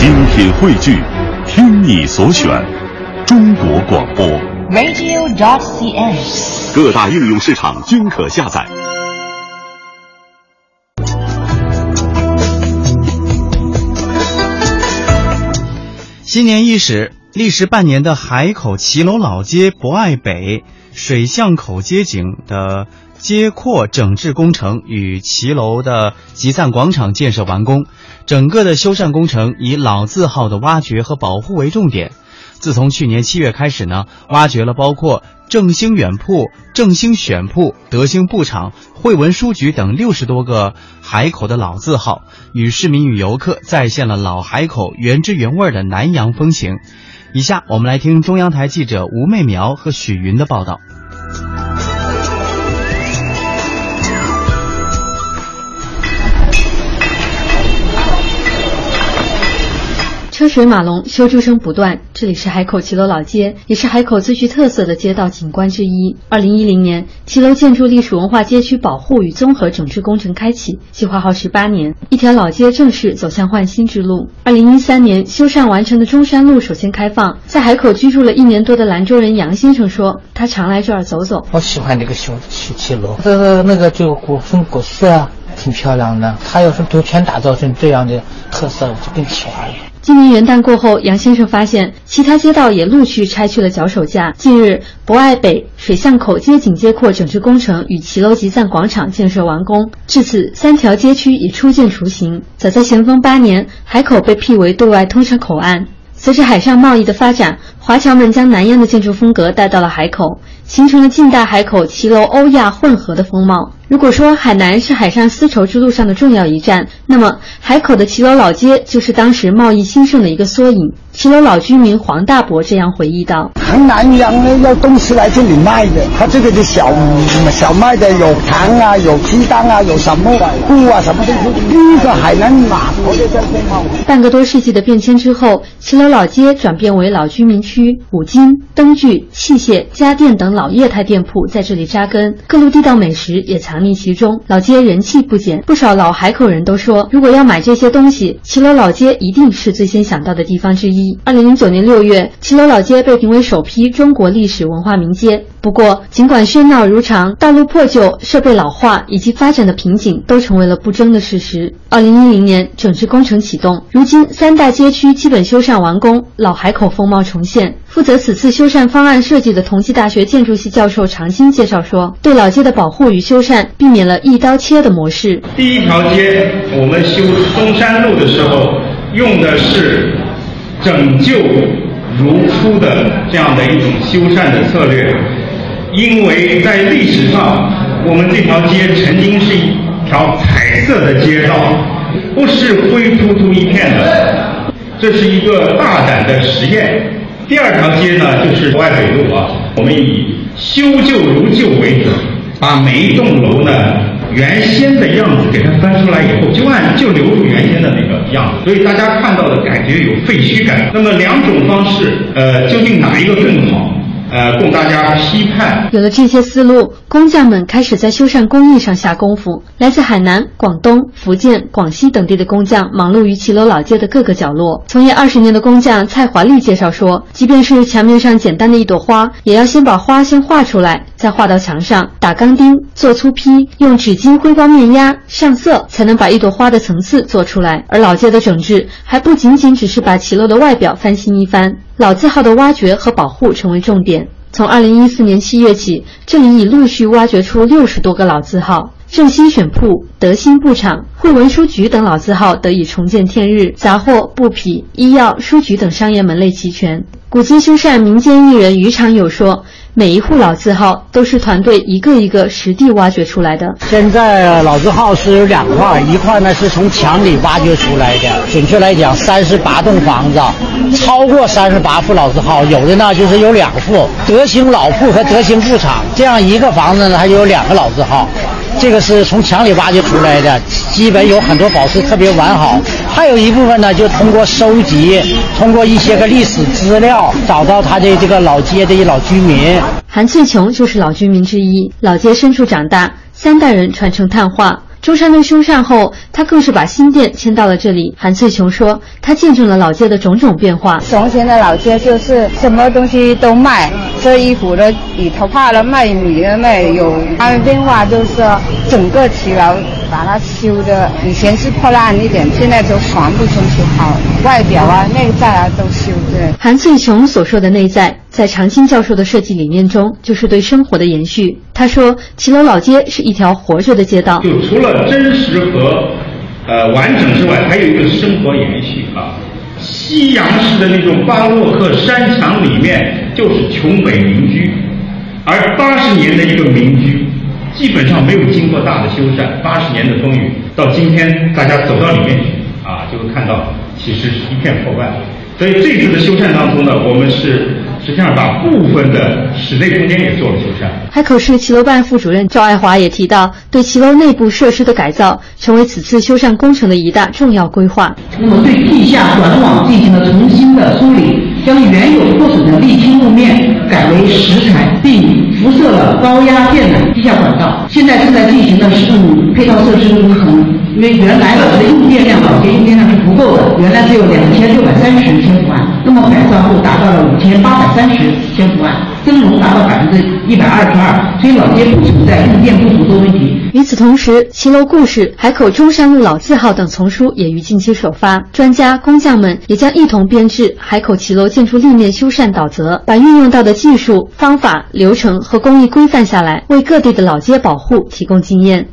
精品汇聚，听你所选，中国广播。radio.cn。各大应用市场均可下载。新年伊始，历时半年的海口骑楼老街博爱北水巷口街景的街廓整治工程与骑楼的集散广场建设完工，整个的修缮工程以老字号的挖掘和保护为重点。自从去年七月开始呢，挖掘了包括正兴远铺、正兴选铺、德兴布厂、汇文书局等六十多个海口的老字号，与市民与游客再现了老海口原汁原味的南洋风情。以下我们来听中央台记者吴媚苗和许云的报道。车水马龙，修筑声不断。这里是海口骑楼老街，也是海口最具特色的街道景观之一。二零一零年，骑楼建筑历史文化街区保护与综合整治工程开启，计划耗时八年，一条老街正式走向焕新之路。二零一三年，修缮完成的中山路首先开放。在海口居住了一年多的兰州人杨先生说，他常来这儿走走。我喜欢这个修骑骑楼，这个那个就古风古色，挺漂亮的。他要是都全打造成这样的特色，就更喜欢了。今年元旦过后，杨先生发现其他街道也陆续拆去了脚手架。近日，博爱北水巷口街景街廓整治工程与骑楼集散广场建设完工，至此三条街区已初见雏形。早在咸丰八年，海口被辟为对外通商口岸。随着海上贸易的发展，华侨们将南洋的建筑风格带到了海口，形成了近代海口骑楼欧亚混合的风貌。如果说海南是海上丝绸之路上的重要一站，那么海口的骑楼老街就是当时贸易兴盛的一个缩影。骑楼老居民黄大伯这样回忆道：“很南洋呢，要东西来这里卖的，他这个的小小卖的有糖啊，有鸡蛋啊，有什么布啊，什么东西。第一个海南码头。半个多世纪的变迁之后，骑楼老街转变为老居民区，五金、灯具、器械、家电等老业态店铺在这里扎根，各路地道美食也藏匿其中。老街人气不减，不少老海口人都说，如果要买这些东西，骑楼老街一定是最先想到的地方之一。二零零九年六月，骑楼老街被评为首批中国历史文化名街。不过，尽管喧闹如常，道路破旧、设备老化以及发展的瓶颈都成为了不争的事实。二零一零年，整治工程启动，如今三大街区基本修缮完工，老海口风貌重现。负责此次修缮方案设计的同济大学建筑系教授常青介绍说，对老街的保护与修缮避免了一刀切的模式。第一条街，我们修中山路的时候，用的是拯救如初的这样的一种修缮的策略。因为在历史上，我们这条街曾经是一条彩色的街道，不是灰秃秃一片的，这是一个大胆的实验。第二条街呢，就是外北路啊，我们以修旧如旧为主，把每一栋楼呢原先的样子给它翻出来以后，就按就留住原先的那个样子，所以大家看到的感觉有废墟感。那么两种方式，呃，究竟哪一个更好？呃，供大家批判。有了这些思路，工匠们开始在修缮工艺上下功夫。来自海南、广东、福建、广西等地的工匠忙碌于骑楼老街的各个角落。从业二十年的工匠蔡华丽介绍说，即便是墙面上简单的一朵花，也要先把花先画出来，再画到墙上，打钢钉，做粗坯，用纸巾灰光面压上色，才能把一朵花的层次做出来。而老街的整治还不仅仅只是把骑楼的外表翻新一番。老字号的挖掘和保护成为重点。从二零一四年七月起，这里已陆续挖掘出六十多个老字号，正兴选铺、德兴布厂、汇文书局等老字号得以重见天日，杂货、布匹、医药、书局等商业门类齐全。古今修缮民间艺人于长友说。每一户老字号都是团队一个一个实地挖掘出来的。现在老字号是有两块，一块呢是从墙里挖掘出来的，准确来讲，三十八栋房子，超过三十八户老字号，有的呢就是有两户。德兴老铺和德兴布厂这样一个房子呢，它就有两个老字号。这个是从墙里挖掘出来的，基本有很多保持特别完好。还有一部分呢，就通过收集，通过一些个历史资料，找到他的这个老街的一老居民。韩翠琼就是老居民之一，老街深处长大，三代人传承炭画。中山路修缮后，他更是把新店迁到了这里。韩翠琼说，他见证了老街的种种变化。从前的老街就是什么东西都卖，这衣服的里头ผ้的卖，米的卖，有它的变化就是整个骑楼把它修的，以前是破烂一点，现在就全部装修好，外表啊、内在啊都修对。韩翠琼所说的内在，在常青教授的设计理念中，就是对生活的延续。他说，骑楼老街是一条活着的街道。就除了真实和呃完整之外，还有一个生活延续啊。西洋式的那种巴洛克山墙里面就是琼北民居，而八十年的一个民居，基本上没有经过大的修缮，八十年的风雨，到今天大家走到里面去啊，就会看到其实是一片破败。所以这次的修缮当中呢，我们是实际上把部分的室内空间也做了修缮。海口市骑楼办副主任赵爱华也提到，对骑楼内部设施的改造成为此次修缮工程的一大重要规划。那么对地下管网进行了重新的梳理，将原有破损的沥青路面改为石材，并辐射了高压电缆地下管道。现在正在进行的是配套设施的工程。因为原来的用电量，老街用电量是不够的，原来只有两千六百三十千伏安，那么改造后达到了五千八百三十千伏安，增容达到百分之一百二十二，所以老街不存在用电不足的问题。与此同时，骑楼故事、海口中山路老字号等丛书也于近期首发，专家工匠们也将一同编制《海口骑楼建筑立面修缮导则》，把运用到的技术、方法、流程和工艺规范下来，为各地的老街保护提供经验。